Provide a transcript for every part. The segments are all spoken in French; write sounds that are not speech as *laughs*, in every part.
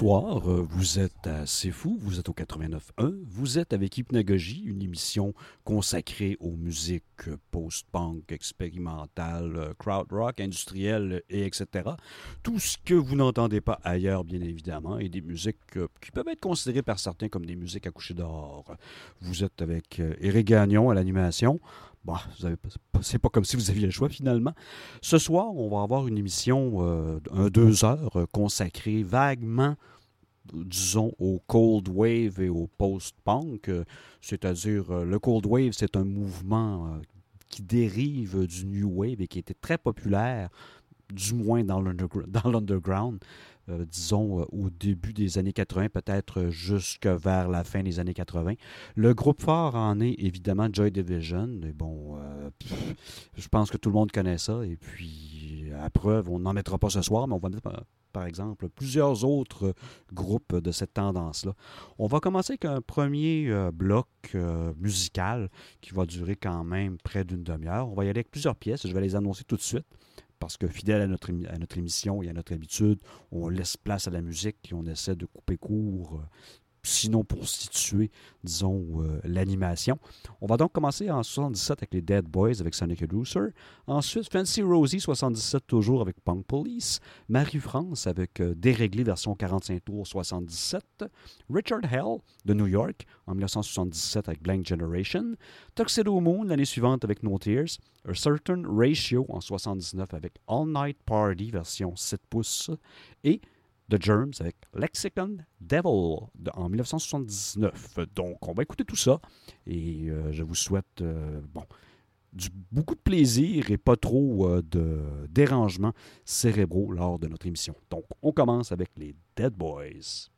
Bonsoir, euh, vous êtes à C'est Fou, vous êtes au 89.1, vous êtes avec Hypnagogie, une émission consacrée aux musiques post-punk, expérimentales, euh, crowd rock, industrielles, et etc. Tout ce que vous n'entendez pas ailleurs, bien évidemment, et des musiques euh, qui peuvent être considérées par certains comme des musiques à coucher dehors. Vous êtes avec Eric Gagnon à l'animation. Bon, c'est pas comme si vous aviez le choix finalement. Ce soir, on va avoir une émission, euh, un deux heures, euh, consacrée vaguement, disons, au cold wave et au post-punk. Euh, c'est-à-dire, le cold wave, c'est un mouvement qui dérive du new wave et qui était très populaire, du moins dans l'underground. Euh, disons, euh, au début des années 80, peut-être jusque vers la fin des années 80. Le groupe fort en est évidemment Joy Division. Euh, je pense que tout le monde connaît ça. Et puis, à preuve, on n'en mettra pas ce soir, mais on va mettre par exemple, plusieurs autres groupes de cette tendance-là. On va commencer avec un premier bloc musical qui va durer quand même près d'une demi-heure. On va y aller avec plusieurs pièces, je vais les annoncer tout de suite parce que fidèle à notre, à notre émission et à notre habitude, on laisse place à la musique et on essaie de couper court euh, sinon pour situer, disons, euh, l'animation. On va donc commencer en 77 avec les Dead Boys avec Sonic Reducer. Ensuite, Fancy Rosie 77 toujours avec Punk Police. Marie-France avec euh, Déréglé version 45 tours 77. Richard Hell de New York en 1977 avec Blank Generation. Tuxedo Moon l'année suivante avec No Tears. A Certain Ratio en 79 avec All Night Party version 7 pouces. Et The Germs avec Lexicon Devil en 1979. Donc, on va écouter tout ça et euh, je vous souhaite euh, bon, beaucoup de plaisir et pas trop euh, de dérangements cérébraux lors de notre émission. Donc, on commence avec les Dead Boys.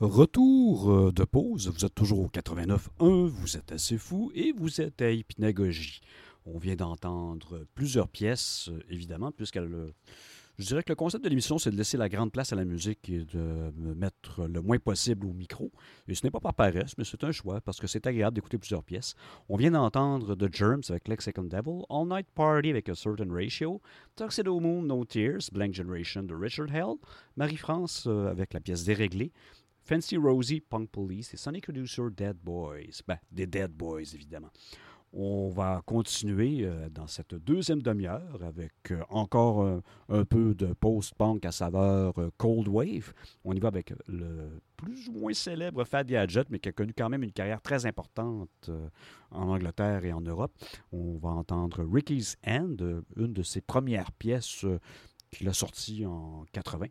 Retour euh, de pause, vous êtes toujours au 89.1, vous êtes assez fou et vous êtes à Hypnagogie. On vient d'entendre plusieurs pièces, euh, évidemment, puisqu'elle... euh, Je dirais que le concept de l'émission, c'est de laisser la grande place à la musique et de me mettre le moins possible au micro. Et ce n'est pas par paresse, mais c'est un choix parce que c'est agréable d'écouter plusieurs pièces. On vient d'entendre The Germs avec Lexicon Devil, All Night Party avec A Certain Ratio, Tuxedo Moon, No Tears, Blank Generation de Richard Hell, Marie-France avec la pièce Déréglée, Fancy Rosie, Punk Police et Sonic Producer Dead Boys. Ben, des Dead Boys, évidemment. On va continuer euh, dans cette deuxième demi-heure avec euh, encore euh, un peu de post-punk à saveur Cold Wave. On y va avec le plus ou moins célèbre Fat Gadget, mais qui a connu quand même une carrière très importante en Angleterre et en Europe. On va entendre Ricky's End, euh, une de ses premières pièces qu'il a sorties en 80.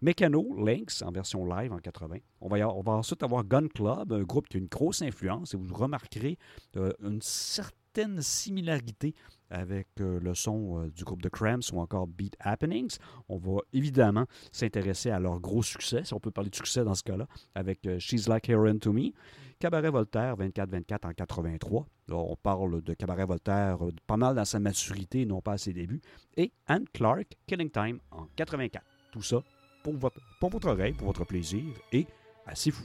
Mécano, Lynx, en version live en 80. On va, y avoir- on va ensuite avoir Gun Club, un groupe qui a une grosse influence, et vous remarquerez euh, une certaine similarité avec euh, le son euh, du groupe de Cramps ou encore Beat Happenings. On va évidemment s'intéresser à leur gros succès, si on peut parler de succès dans ce cas-là, avec euh, She's Like Heroin to Me. Cabaret Voltaire, 24-24 en 83. Là, on parle de Cabaret Voltaire pas mal dans sa maturité, non pas à ses débuts. Et Anne Clark, Killing Time en 84. Tout ça pour votre, pour votre oreille, pour votre plaisir et assez fou.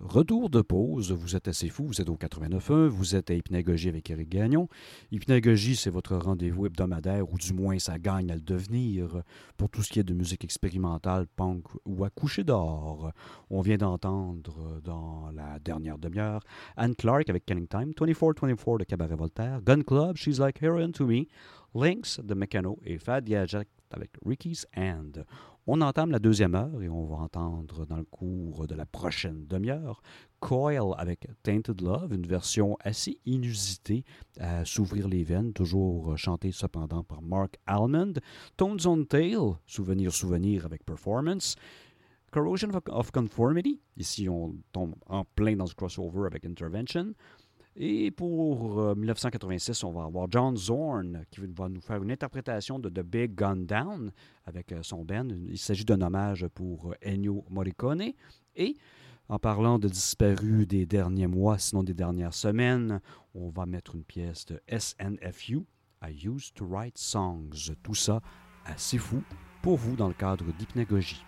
Retour de pause, vous êtes assez fou, vous êtes au 89.1, vous êtes à Hypnagogie avec Eric Gagnon. Hypnagogie, c'est votre rendez-vous hebdomadaire, ou du moins ça gagne à le devenir, pour tout ce qui est de musique expérimentale, punk ou à coucher dehors. On vient d'entendre dans la dernière demi-heure Anne Clark avec Killing Time, 24-24 de Cabaret Voltaire, Gun Club, She's Like Heroin to Me, Lynx de Meccano et Fad Jack avec Ricky's Hand. On entame la deuxième heure et on va entendre dans le cours de la prochaine demi-heure Coil avec Tainted Love, une version assez inusitée à s'ouvrir les veines, toujours chantée cependant par Mark Almond. Tones on Tail, Souvenir Souvenir avec Performance. Corrosion of- of Conformity, ici on tombe en plein dans ce crossover avec Intervention. Et pour euh, 1986, on va avoir John Zorn qui va nous faire une interprétation de The Big Gun Down avec euh, son band. Il s'agit d'un hommage pour euh, Ennio Morricone. Et en parlant de disparus des derniers mois, sinon des dernières semaines, on va mettre une pièce de SNFU, I Used to Write Songs. Tout ça assez fou pour vous dans le cadre d'hypnagogie.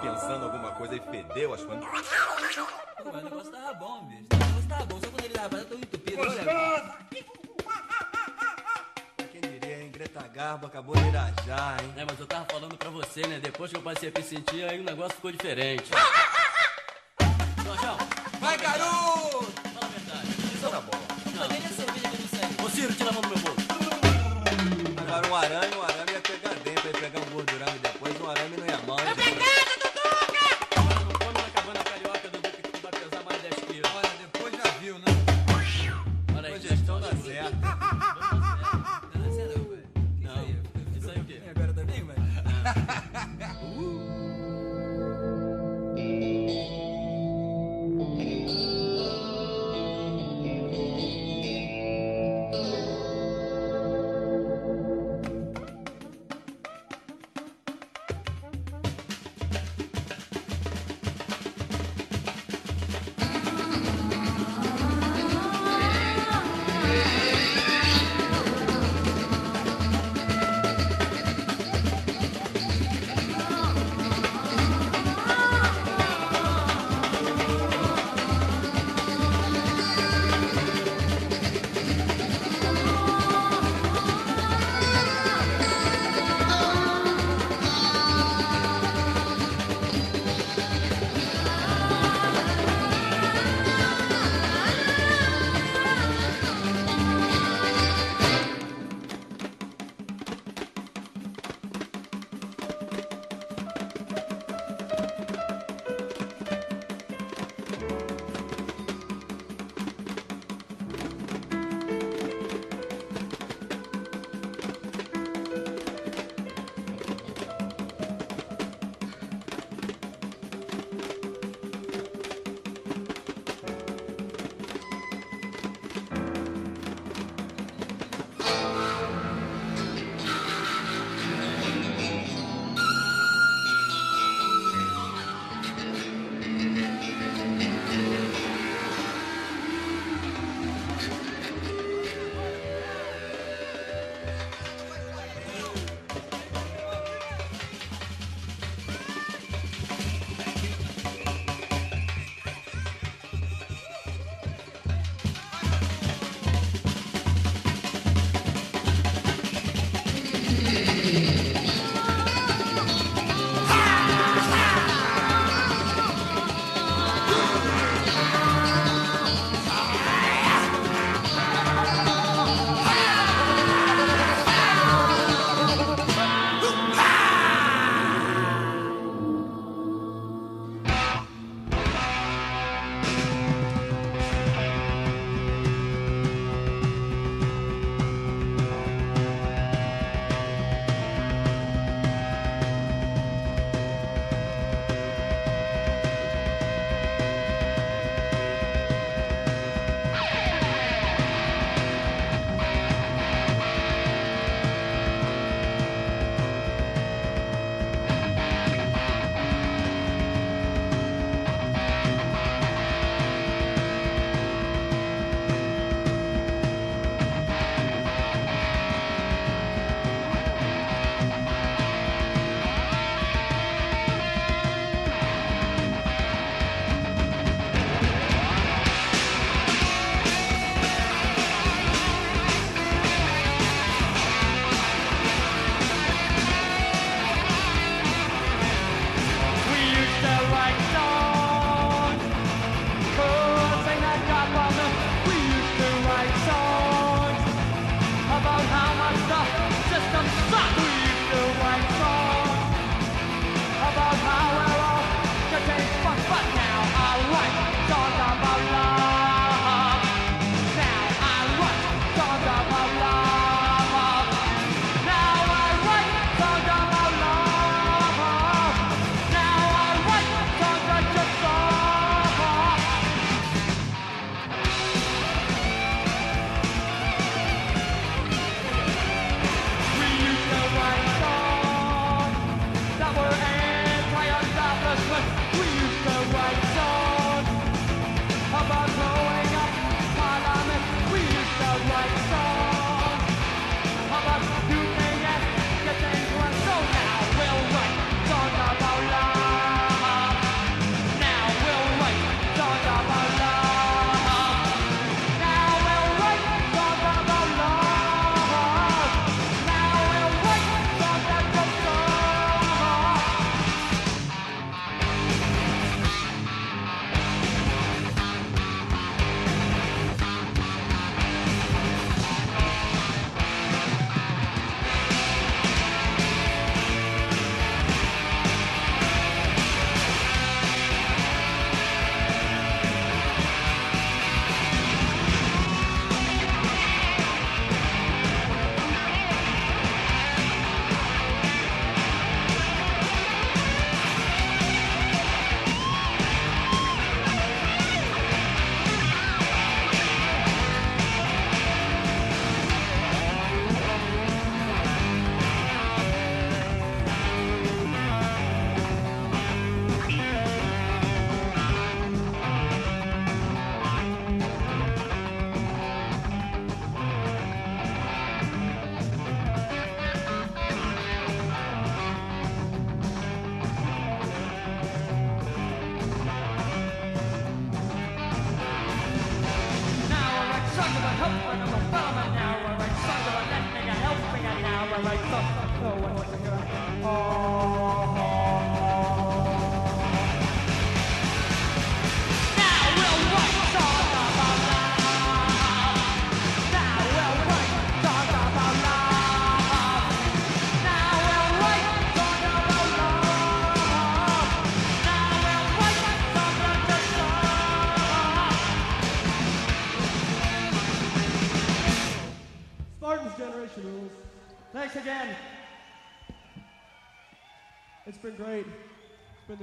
Pensando alguma coisa e fedeu as coisas. O negócio tava bom, bicho. O negócio tava bom, só quando ele tava tão entupido. Olha, Quem diria, hein? Greta Garbo acabou de irajar, hein? É, mas eu tava falando pra você, né? Depois que eu passei a me sentir, aí o negócio ficou diferente.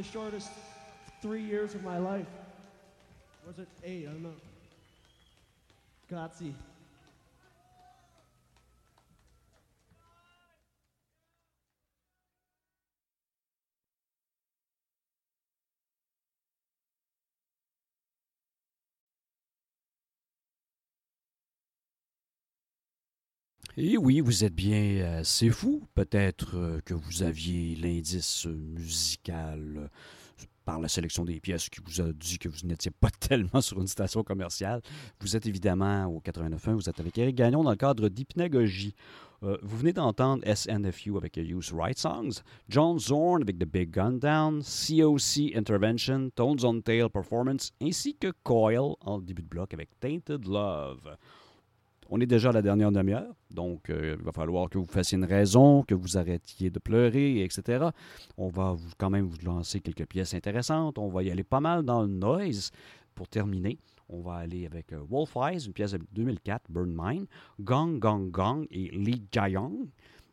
The shortest three years of my life. Was it eight? I don't know. Grazie. Et oui, vous êtes bien euh, C'est fou. Peut-être euh, que vous aviez l'indice musical euh, par la sélection des pièces qui vous a dit que vous n'étiez pas *laughs* tellement sur une station commerciale. Vous êtes évidemment au 89.1, vous êtes avec Eric Gagnon dans le cadre d'Hypnagogie. Euh, vous venez d'entendre SNFU avec Use Right Songs, John Zorn avec The Big Gun Down, COC Intervention, Tones on Tail Performance, ainsi que Coil en début de bloc avec Tainted Love. On est déjà à la dernière demi-heure, donc euh, il va falloir que vous fassiez une raison, que vous arrêtiez de pleurer, etc. On va quand même vous lancer quelques pièces intéressantes. On va y aller pas mal dans le noise. Pour terminer, on va aller avec euh, Wolf Eyes, une pièce de 2004, Burn Mine, Gong Gong Gong et Lee Jayong.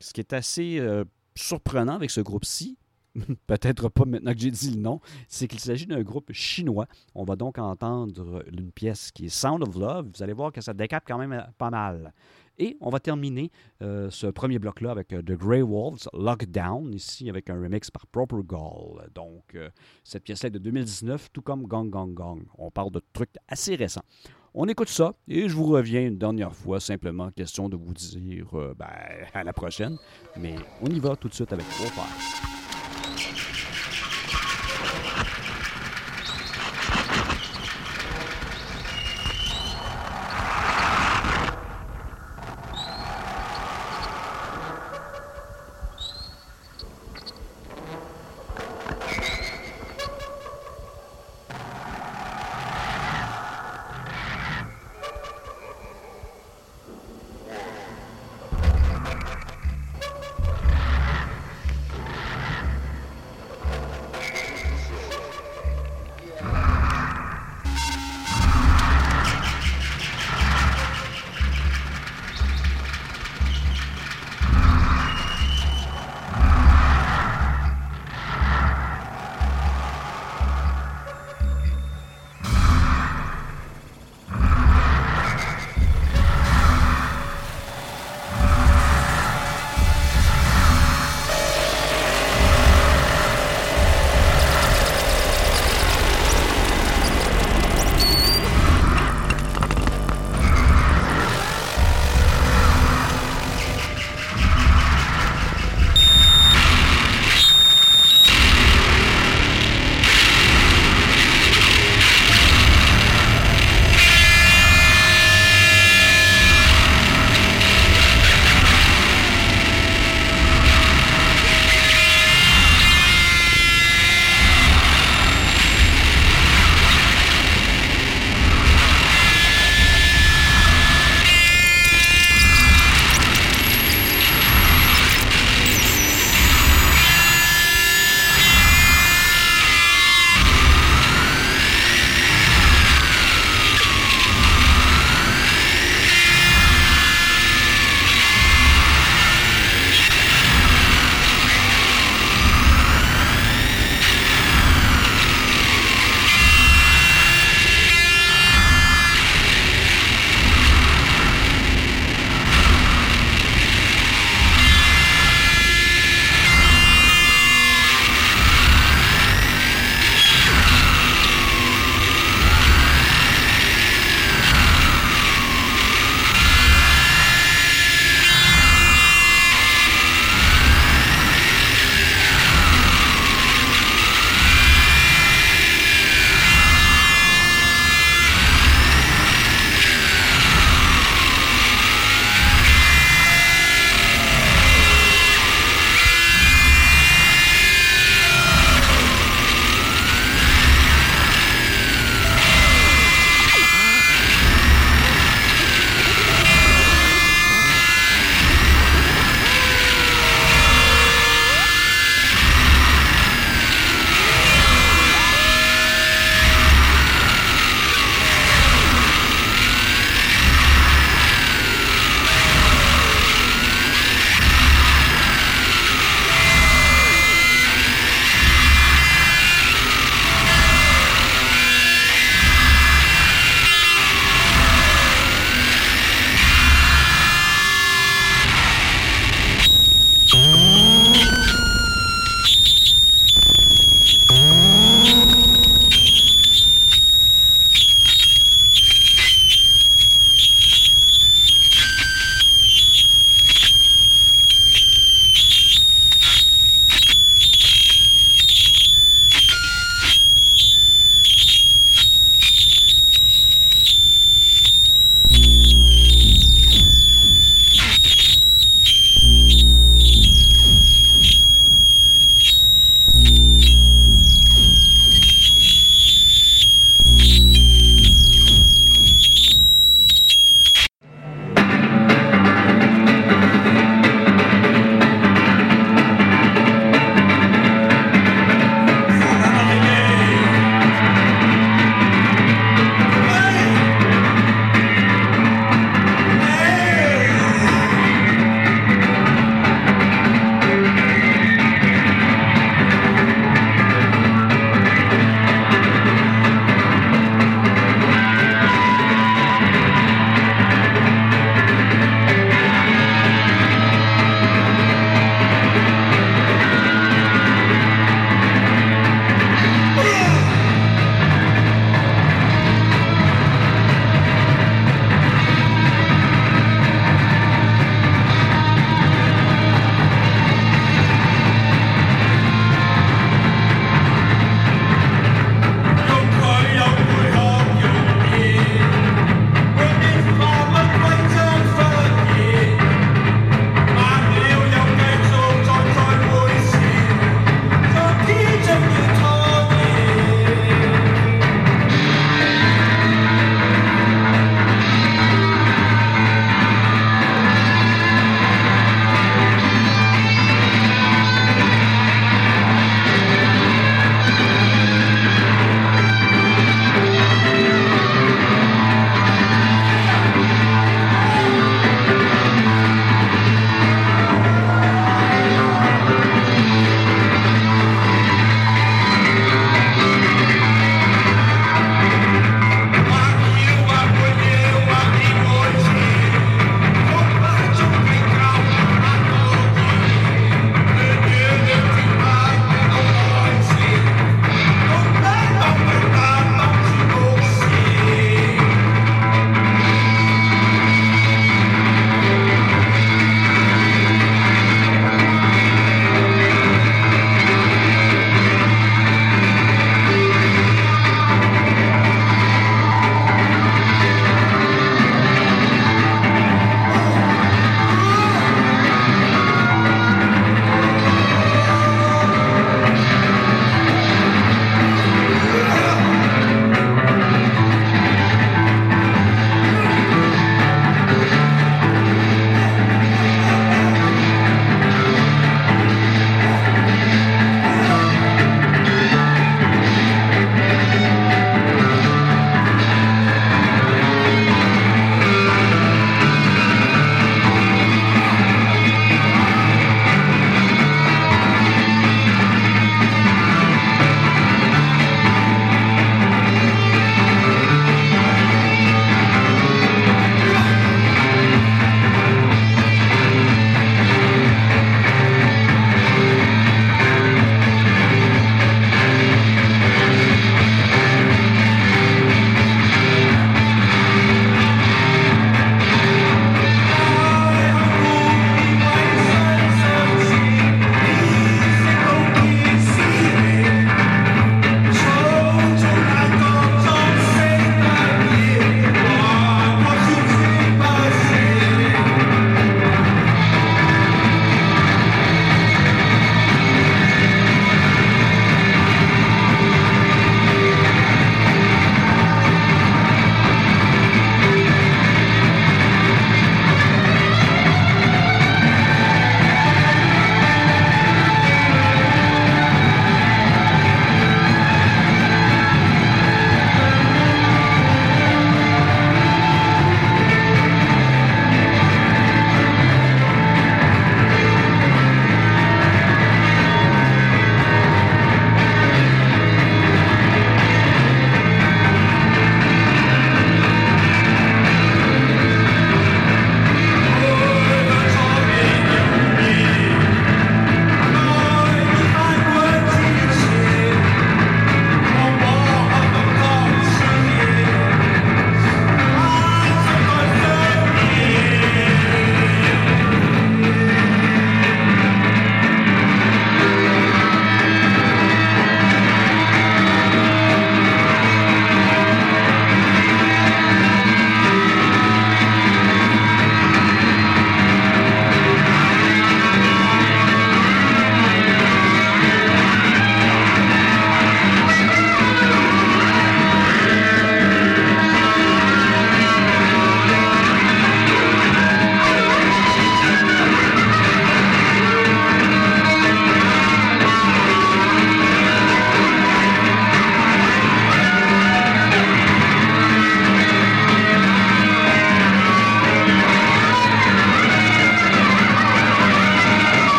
Ce qui est assez euh, surprenant avec ce groupe-ci, *laughs* peut-être pas maintenant que j'ai dit le nom, c'est qu'il s'agit d'un groupe chinois. On va donc entendre une pièce qui est Sound of Love. Vous allez voir que ça décape quand même euh, pas mal. Et on va terminer euh, ce premier bloc-là avec euh, The Grey Wolves, Lockdown, ici avec un remix par Proper Gall. Donc, cette pièce-là est de 2019, tout comme Gong Gong Gong. On parle de trucs assez récents. On écoute ça et je vous reviens une dernière fois, simplement question de vous dire ben, à la prochaine. Mais on y va tout de suite avec Wolf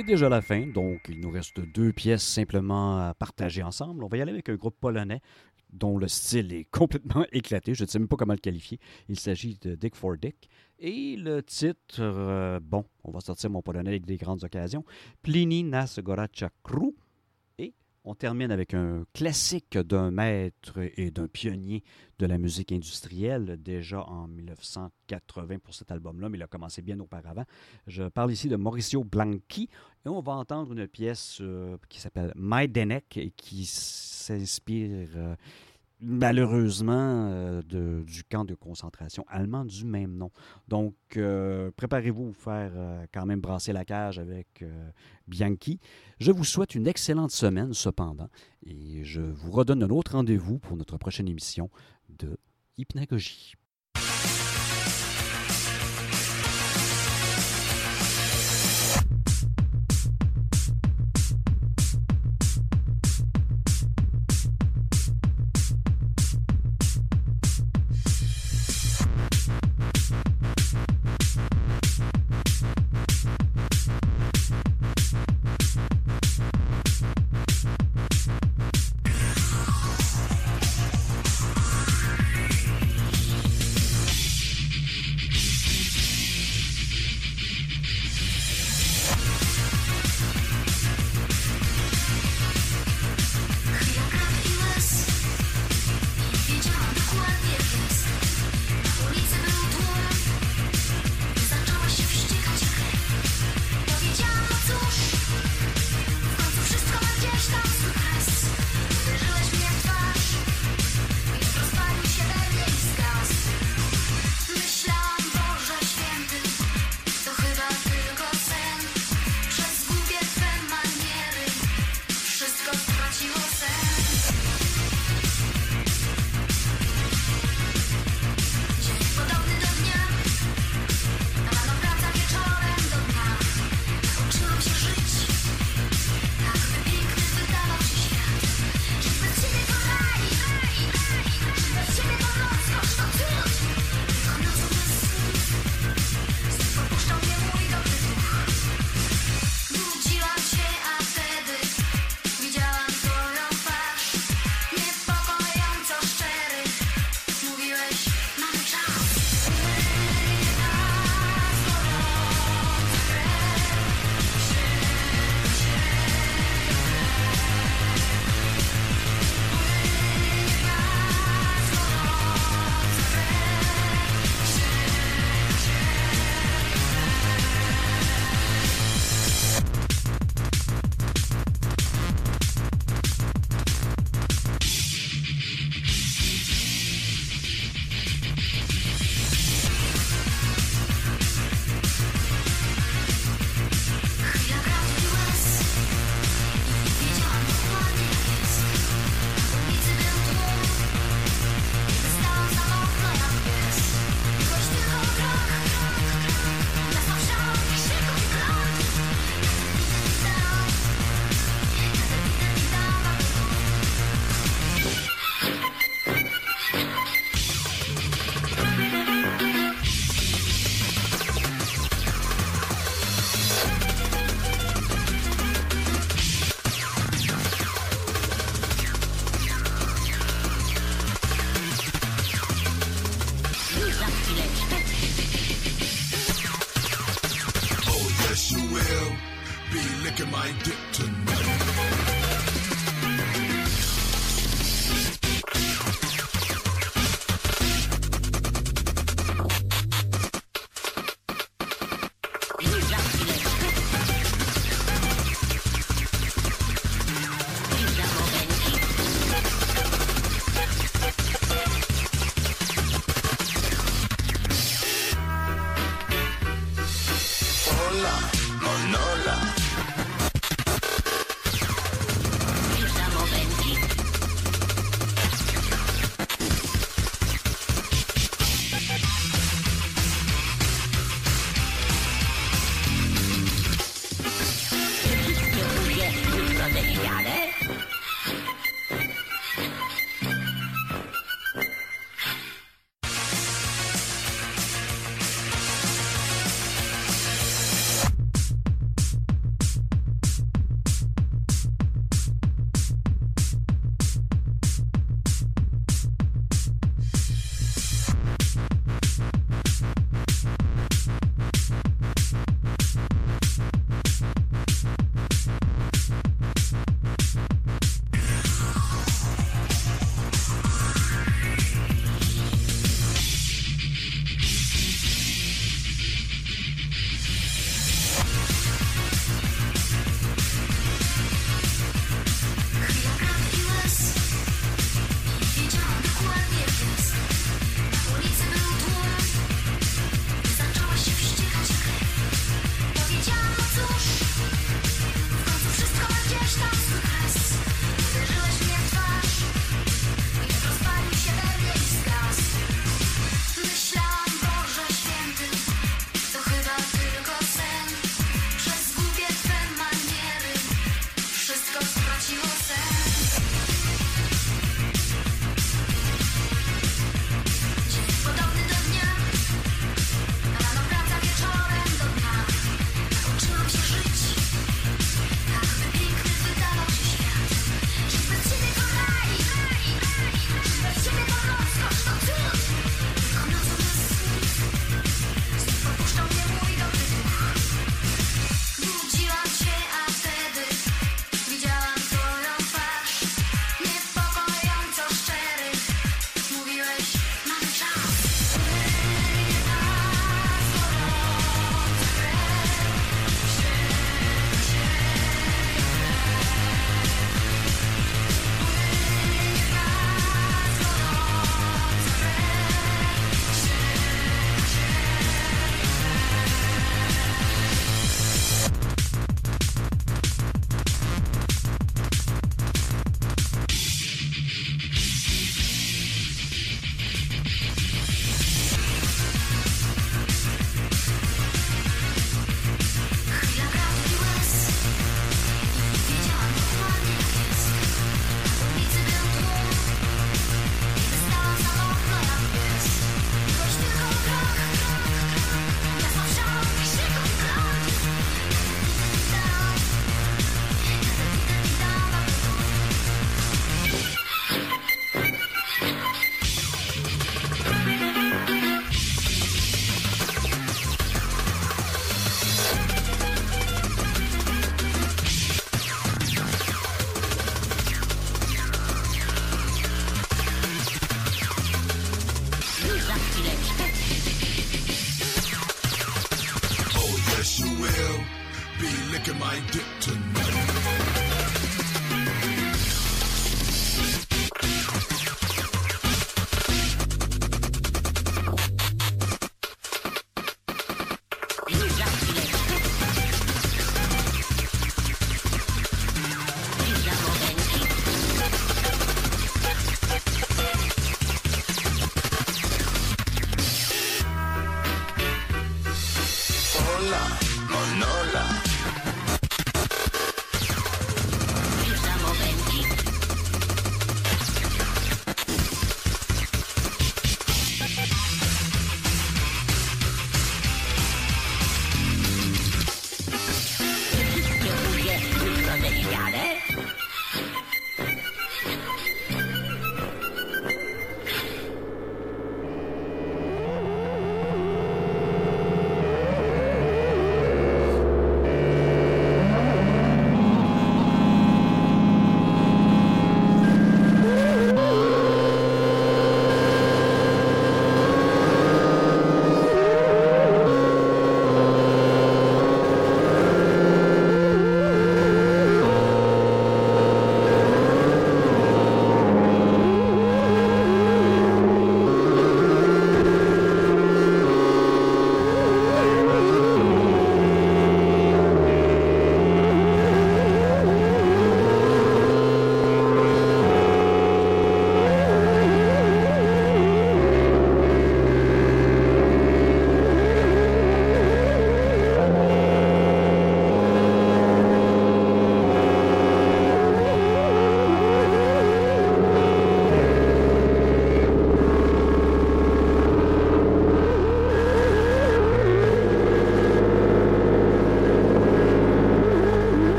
C'est déjà la fin, donc il nous reste deux pièces simplement à partager ensemble. On va y aller avec un groupe polonais dont le style est *laughs* complètement éclaté. Je ne sais même pas comment le qualifier. Il s'agit de Dick for Dick. Et le titre, euh, bon, on va sortir mon polonais avec des grandes occasions. Plini nas Gorachakru. Et on termine avec un classique d'un maître et d'un pionnier de la musique industrielle, déjà en 1980 pour cet album-là, mais il a commencé bien auparavant. Je parle ici de Mauricio Blanchi et on va entendre une pièce euh, qui s'appelle Majdanek et qui s'inspire euh, malheureusement euh, du camp de concentration allemand du même nom. Donc, euh, préparez-vous à faire euh, quand même brasser la cage avec Bianchi. Je vous souhaite une excellente semaine cependant et je vous redonne un autre rendez-vous pour notre prochaine émission de Hypnagogie.